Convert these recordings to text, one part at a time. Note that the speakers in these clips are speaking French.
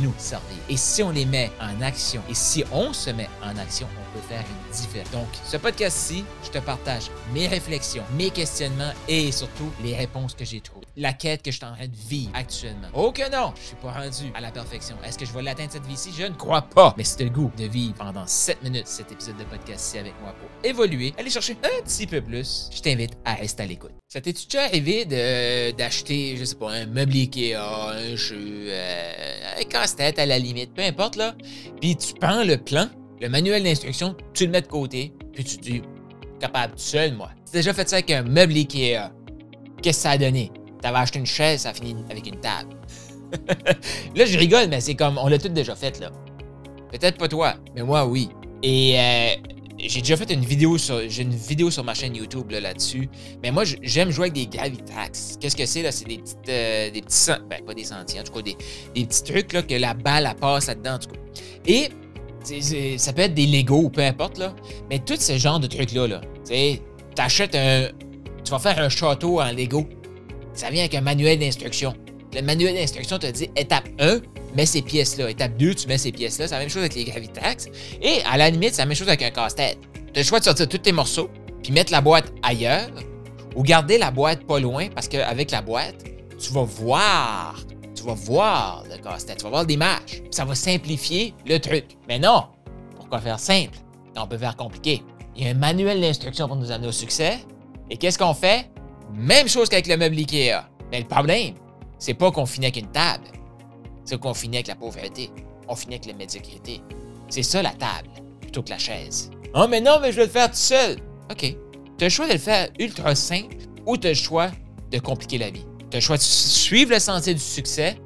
nous servir. Et si on les met en action, et si on se met en action, on peut faire une différence. Donc, ce podcast-ci, je te partage mes réflexions, mes questionnements et surtout les réponses que j'ai trouvées. La quête que je suis en train de vivre actuellement. Oh que non, je suis pas rendu à la perfection. Est-ce que je vais l'atteindre cette vie-ci? Je ne crois pas. Mais c'est le goût de vivre pendant 7 minutes cet épisode de podcast-ci avec moi pour évoluer, aller chercher un petit peu plus. Je t'invite à rester à l'écoute. Ça t'est-tu déjà arrivé d'acheter, je sais pas, un meuble Ikea, un jeu, euh, un casse-tête à la limite, peu importe là, puis tu prends le plan, le manuel d'instruction, tu le mets de côté, puis tu te dis, capable tout seul, moi. Tu déjà fait ça avec un meuble Ikea. Qu'est-ce que ça a donné? T'avais acheté une chaise, ça a fini avec une table. là, je rigole, mais c'est comme, on l'a tout déjà fait, là. Peut-être pas toi, mais moi, oui. Et euh, j'ai déjà fait une vidéo sur j'ai une vidéo sur ma chaîne YouTube là-dessus. mais moi j'aime jouer avec des Gravitax. Qu'est-ce que c'est là? C'est des petites euh, des petits ben pas des sentiers en tout cas des, des petits trucs là que la balle passe là-dedans en tout cas. Et ça peut être des Lego ou peu importe là, mais tout ce genre de trucs là là, tu t'achètes un tu vas faire un château en Lego. Ça vient avec un manuel d'instruction. Le manuel d'instruction te dit étape 1, mets ces pièces-là. Étape 2, tu mets ces pièces-là. C'est la même chose avec les Gravitax. Et à la limite, c'est la même chose avec un casse-tête. Tu as le choix de sortir tous tes morceaux, puis mettre la boîte ailleurs, ou garder la boîte pas loin, parce qu'avec la boîte, tu vas voir, tu vas voir le casse-tête, tu vas voir l'image. Ça va simplifier le truc. Mais non, pourquoi faire simple? On peut faire compliqué. Il y a un manuel d'instruction pour nous amener au succès. Et qu'est-ce qu'on fait? Même chose qu'avec le meuble Ikea. Mais le problème, c'est pas qu'on finit avec une table c'est qu'on finit avec la pauvreté. On finit avec la médiocrité. C'est ça la table, plutôt que la chaise. Oh, mais non, mais je vais le faire tout seul. OK. Tu as le choix de le faire ultra simple ou tu as le choix de compliquer la vie. Tu as le choix de suivre le sentier du succès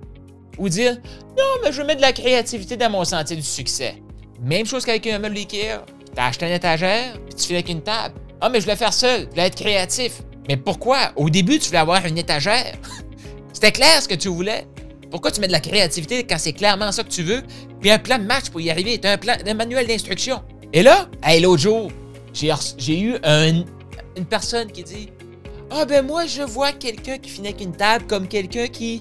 ou dire Non, mais je vais mettre de la créativité dans mon sentier du succès. Même chose qu'avec un meuble Ikea. Tu as acheté une étagère, puis tu fais avec une table. Ah, mais je voulais faire seul, je voulais être créatif. Mais pourquoi? Au début, tu voulais avoir une étagère. C'était clair ce que tu voulais. Pourquoi tu mets de la créativité quand c'est clairement ça que tu veux? Puis un plan de match pour y arriver. Tu as un, plan, un manuel d'instruction. Et là, hey, l'autre jour, j'ai eu une personne qui dit Ah, ben moi, je vois quelqu'un qui finit avec une table comme quelqu'un qui.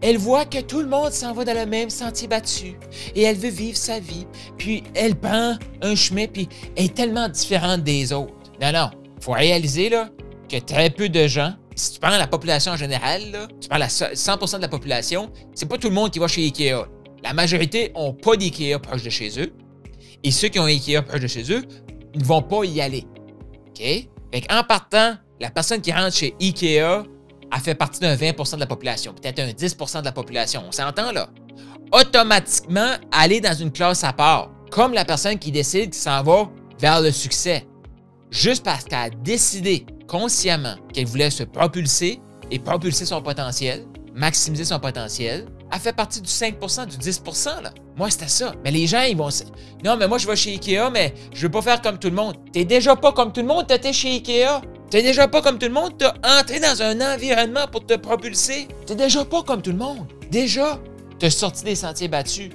Elle voit que tout le monde s'en va dans le même sentier battu et elle veut vivre sa vie. Puis elle prend un chemin, puis elle est tellement différente des autres. Non, non. faut réaliser là, que très peu de gens si tu prends la population en général, tu prends la 100% de la population, c'est pas tout le monde qui va chez Ikea. La majorité n'ont pas d'Ikea proche de chez eux. Et ceux qui ont Ikea proche de chez eux ne vont pas y aller. OK? Fait en partant, la personne qui rentre chez Ikea a fait partie d'un 20% de la population, peut-être un 10% de la population. On s'entend là? Automatiquement, aller dans une classe à part, comme la personne qui décide qu'il s'en va vers le succès, juste parce qu'elle a décidé consciemment qu'elle voulait se propulser et propulser son potentiel, maximiser son potentiel, a fait partie du 5% du 10 là. Moi, c'était ça. Mais les gens, ils vont. Non, mais moi, je vais chez Ikea, mais je veux pas faire comme tout le monde. T'es déjà pas comme tout le monde, t'étais chez Ikea? T'es déjà pas comme tout le monde, t'as entré dans un environnement pour te propulser. T'es déjà pas comme tout le monde. Déjà, t'as sorti des sentiers battus.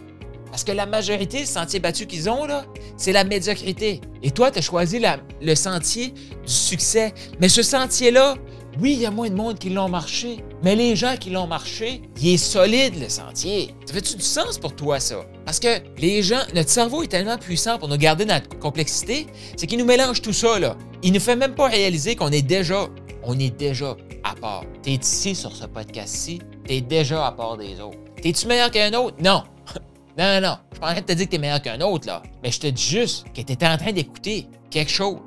Parce que la majorité des sentiers battus qu'ils ont, là, c'est la médiocrité. Et toi, tu as choisi le sentier du succès. Mais ce sentier-là, oui, il y a moins de monde qui l'ont marché. Mais les gens qui l'ont marché, il est solide, le sentier. Ça fait-tu du sens pour toi, ça? Parce que les gens, notre cerveau est tellement puissant pour nous garder notre complexité, c'est qu'il nous mélange tout ça, là. Il ne fait même pas réaliser qu'on est déjà, on est déjà à part. Tu ici sur ce podcast-ci, tu déjà à part des autres. T'es-tu meilleur qu'un autre? Non. Non, non, non. Je suis pas en train de te dire que tu es meilleur qu'un autre, là. Mais je te dis juste que tu en train d'écouter quelque chose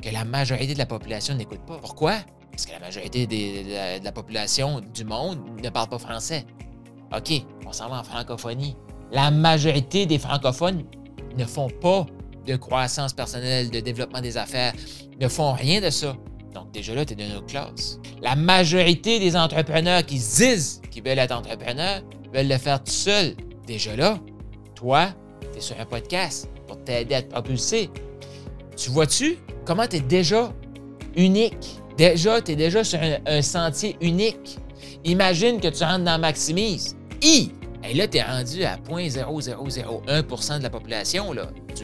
que la majorité de la population n'écoute pas. Pourquoi? Parce que la majorité de, la, population du monde ne parle pas français. OK, on s'en va en francophonie. La majorité des francophones ne font pas de croissance personnelle, de développement des affaires, ne font rien de ça. Donc déjà là, tu es de notre classe. La majorité des entrepreneurs qui disent qu'ils veulent être entrepreneurs veulent le faire tout seuls déjà là, toi, tu es sur un podcast pour t'aider à te propulser. Tu vois-tu comment tu es déjà unique? Déjà, tu es déjà sur un, sentier unique. Imagine que tu rentres dans Maximise. I! Et là, tu es rendu à 0.0001% de la population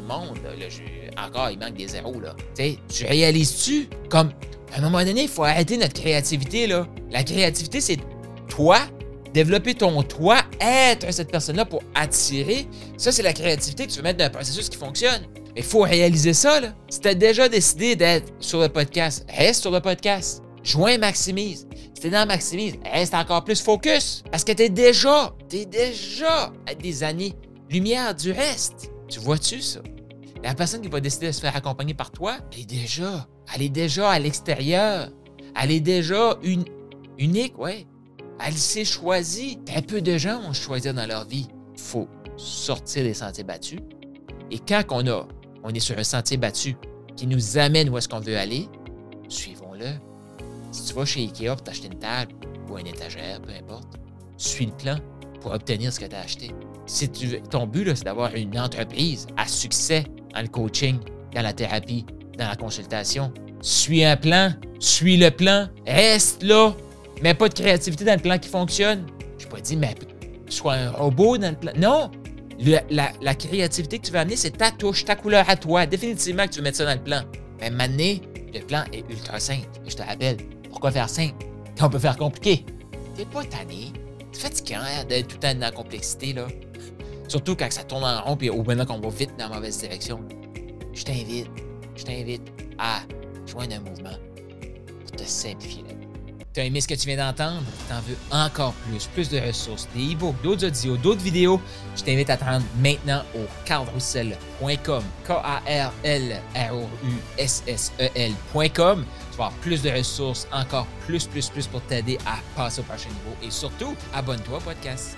monde. Là, encore, il manque des zéros. Là. tu réalises-tu? Comme, à un moment donné, il faut arrêter notre créativité. Là. La créativité, c'est toi, développer ton toi, être cette personne-là pour attirer. Ça, c'est la créativité que tu veux mettre dans un processus qui fonctionne. Mais il faut réaliser ça. Là. Si tu as déjà décidé d'être sur le podcast, reste sur le podcast. Joins Maximise. Si t'es dans Maximise, reste encore plus focus. Parce que t'es déjà, t'es déjà à des années-lumière du reste. Tu vois-tu ça? La personne qui va décider de se faire accompagner par toi, elle est déjà, elle est déjà à l'extérieur. Elle est déjà unique, ouais. Elle s'est choisie. Un peu de gens ont choisi dans leur vie. Il faut sortir des sentiers battus. Et quand on, a, on est sur un sentier battu qui nous amène où est-ce qu'on veut aller, suivons-le. Si tu vas chez Ikea pour t'acheter une table ou une étagère, peu importe, suis le plan pour obtenir ce que tu as acheté. Si tu, ton but, c'est d'avoir une entreprise à succès dans le coaching, dans la thérapie, dans la consultation, suis un plan, suis le plan, reste là, mets pas de créativité dans le plan qui fonctionne. Je pas dit, mais sois un robot dans le plan. Non! la, créativité que tu veux amener, c'est ta touche, ta couleur à toi. Définitivement que tu veux mettre ça dans le plan. Mais maintenant, le plan est ultra simple. Je te rappelle, pourquoi faire simple? On peut faire compliqué? T'es pas tanné. C'est fatigant hein, d'être tout le temps dans la complexité, là. Surtout quand ça tourne en rond et au maintenant qu'on va vite dans la mauvaise direction. Je t'invite, je t'invite à joindre un mouvement pour te simplifier la vie. T'as aimé ce que tu viens d'entendre? T'en veux encore plus, plus de ressources, des e-books, d'autres audios, d'autres vidéos? Je t'invite à te rendre maintenant au carlroussel.com, K-A-R-L-R-O-U-S-S-E-L.com. Tu vas avoir plus de ressources, encore plus, plus, plus pour t'aider à passer au prochain niveau. Et surtout, abonne-toi au podcast.